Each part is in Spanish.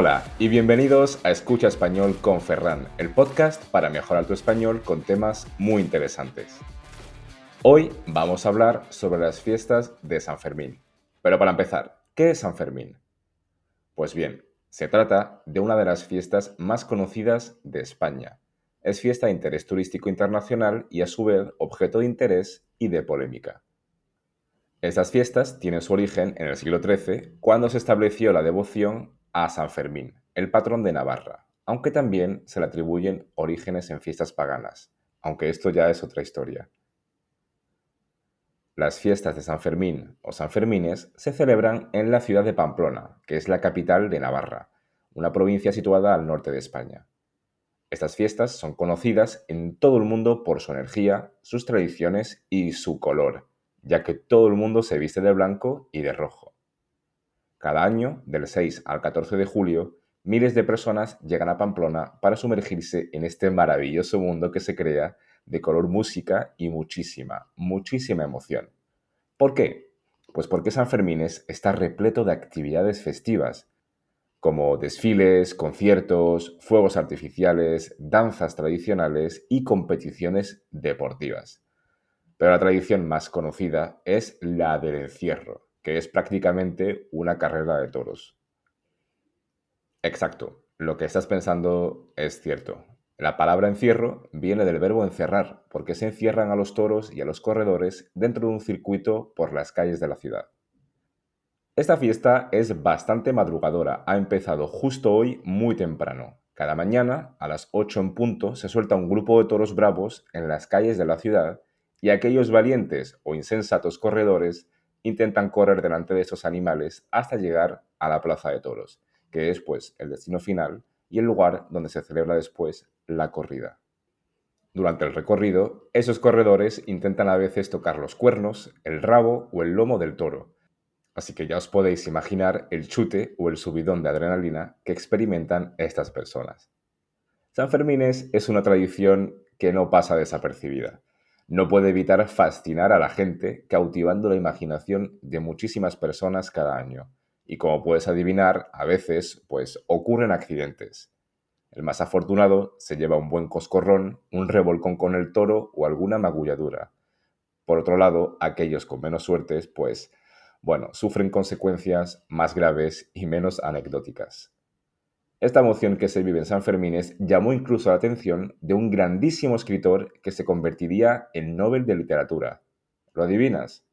Hola y bienvenidos a Escucha Español con Ferran, el podcast para mejorar tu español con temas muy interesantes. Hoy vamos a hablar sobre las fiestas de San Fermín. Pero para empezar, ¿qué es San Fermín? Pues bien, se trata de una de las fiestas más conocidas de España. Es fiesta de interés turístico internacional y a su vez objeto de interés y de polémica. Estas fiestas tienen su origen en el siglo XIII, cuando se estableció la devoción a San Fermín, el patrón de Navarra, aunque también se le atribuyen orígenes en fiestas paganas, aunque esto ya es otra historia. Las fiestas de San Fermín o San Fermines se celebran en la ciudad de Pamplona, que es la capital de Navarra, una provincia situada al norte de España. Estas fiestas son conocidas en todo el mundo por su energía, sus tradiciones y su color, ya que todo el mundo se viste de blanco y de rojo. Cada año, del 6 al 14 de julio, miles de personas llegan a Pamplona para sumergirse en este maravilloso mundo que se crea de color música y muchísima, muchísima emoción. ¿Por qué? Pues porque San Fermines está repleto de actividades festivas, como desfiles, conciertos, fuegos artificiales, danzas tradicionales y competiciones deportivas. Pero la tradición más conocida es la del encierro, que es prácticamente una carrera de toros. Exacto, lo que estás pensando es cierto. La palabra encierro viene del verbo encerrar, porque se encierran a los toros y a los corredores dentro de un circuito por las calles de la ciudad. Esta fiesta es bastante madrugadora, ha empezado justo hoy muy temprano. Cada mañana, a las 8 en punto, se suelta un grupo de toros bravos en las calles de la ciudad y aquellos valientes o insensatos corredores intentan correr delante de esos animales hasta llegar a la plaza de toros, que es pues el destino final y el lugar donde se celebra después la corrida. Durante el recorrido, esos corredores intentan a veces tocar los cuernos, el rabo o el lomo del toro, así que ya os podéis imaginar el chute o el subidón de adrenalina que experimentan estas personas. San Fermines es una tradición que no pasa desapercibida no puede evitar fascinar a la gente, cautivando la imaginación de muchísimas personas cada año. Y como puedes adivinar, a veces, pues ocurren accidentes. El más afortunado se lleva un buen coscorrón, un revolcón con el toro o alguna magulladura. Por otro lado, aquellos con menos suertes, pues, bueno, sufren consecuencias más graves y menos anecdóticas. Esta emoción que se vive en San Fermines llamó incluso la atención de un grandísimo escritor que se convertiría en Nobel de Literatura. ¿Lo adivinas?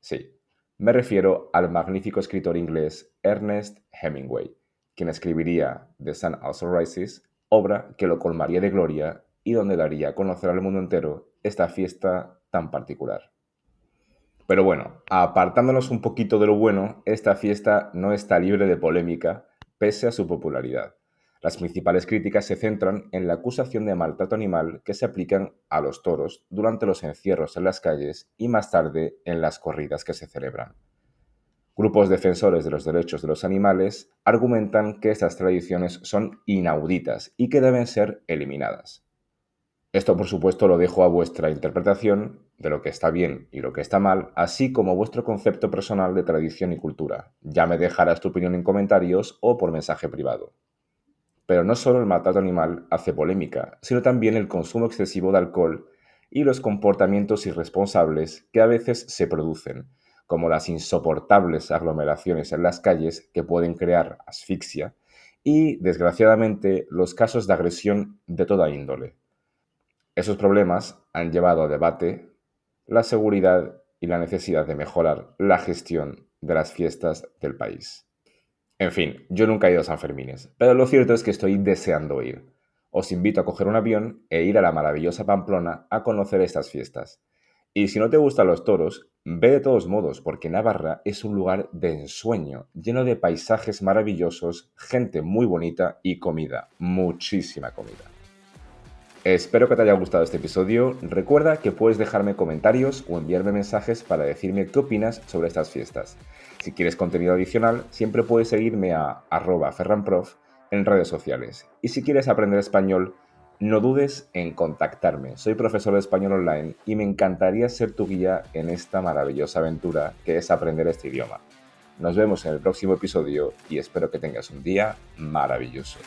Sí, me refiero al magnífico escritor inglés Ernest Hemingway, quien escribiría The Sun Also Rises, obra que lo colmaría de gloria y donde daría a conocer al mundo entero esta fiesta tan particular. Pero bueno, apartándonos un poquito de lo bueno, esta fiesta no está libre de polémica, pese a su popularidad. Las principales críticas se centran en la acusación de maltrato animal que se aplican a los toros durante los encierros en las calles y más tarde en las corridas que se celebran. Grupos defensores de los derechos de los animales argumentan que estas tradiciones son inauditas y que deben ser eliminadas. Esto por supuesto lo dejo a vuestra interpretación de lo que está bien y lo que está mal, así como vuestro concepto personal de tradición y cultura. Ya me dejarás tu opinión en comentarios o por mensaje privado. Pero no solo el maltrato animal hace polémica, sino también el consumo excesivo de alcohol y los comportamientos irresponsables que a veces se producen, como las insoportables aglomeraciones en las calles que pueden crear asfixia y, desgraciadamente, los casos de agresión de toda índole. Esos problemas han llevado a debate la seguridad y la necesidad de mejorar la gestión de las fiestas del país. En fin, yo nunca he ido a San Fermines, pero lo cierto es que estoy deseando ir. Os invito a coger un avión e ir a la maravillosa Pamplona a conocer estas fiestas. Y si no te gustan los toros, ve de todos modos, porque Navarra es un lugar de ensueño, lleno de paisajes maravillosos, gente muy bonita y comida, muchísima comida. Espero que te haya gustado este episodio. Recuerda que puedes dejarme comentarios o enviarme mensajes para decirme qué opinas sobre estas fiestas. Si quieres contenido adicional, siempre puedes seguirme a ferranprof en redes sociales. Y si quieres aprender español, no dudes en contactarme. Soy profesor de español online y me encantaría ser tu guía en esta maravillosa aventura que es aprender este idioma. Nos vemos en el próximo episodio y espero que tengas un día maravilloso.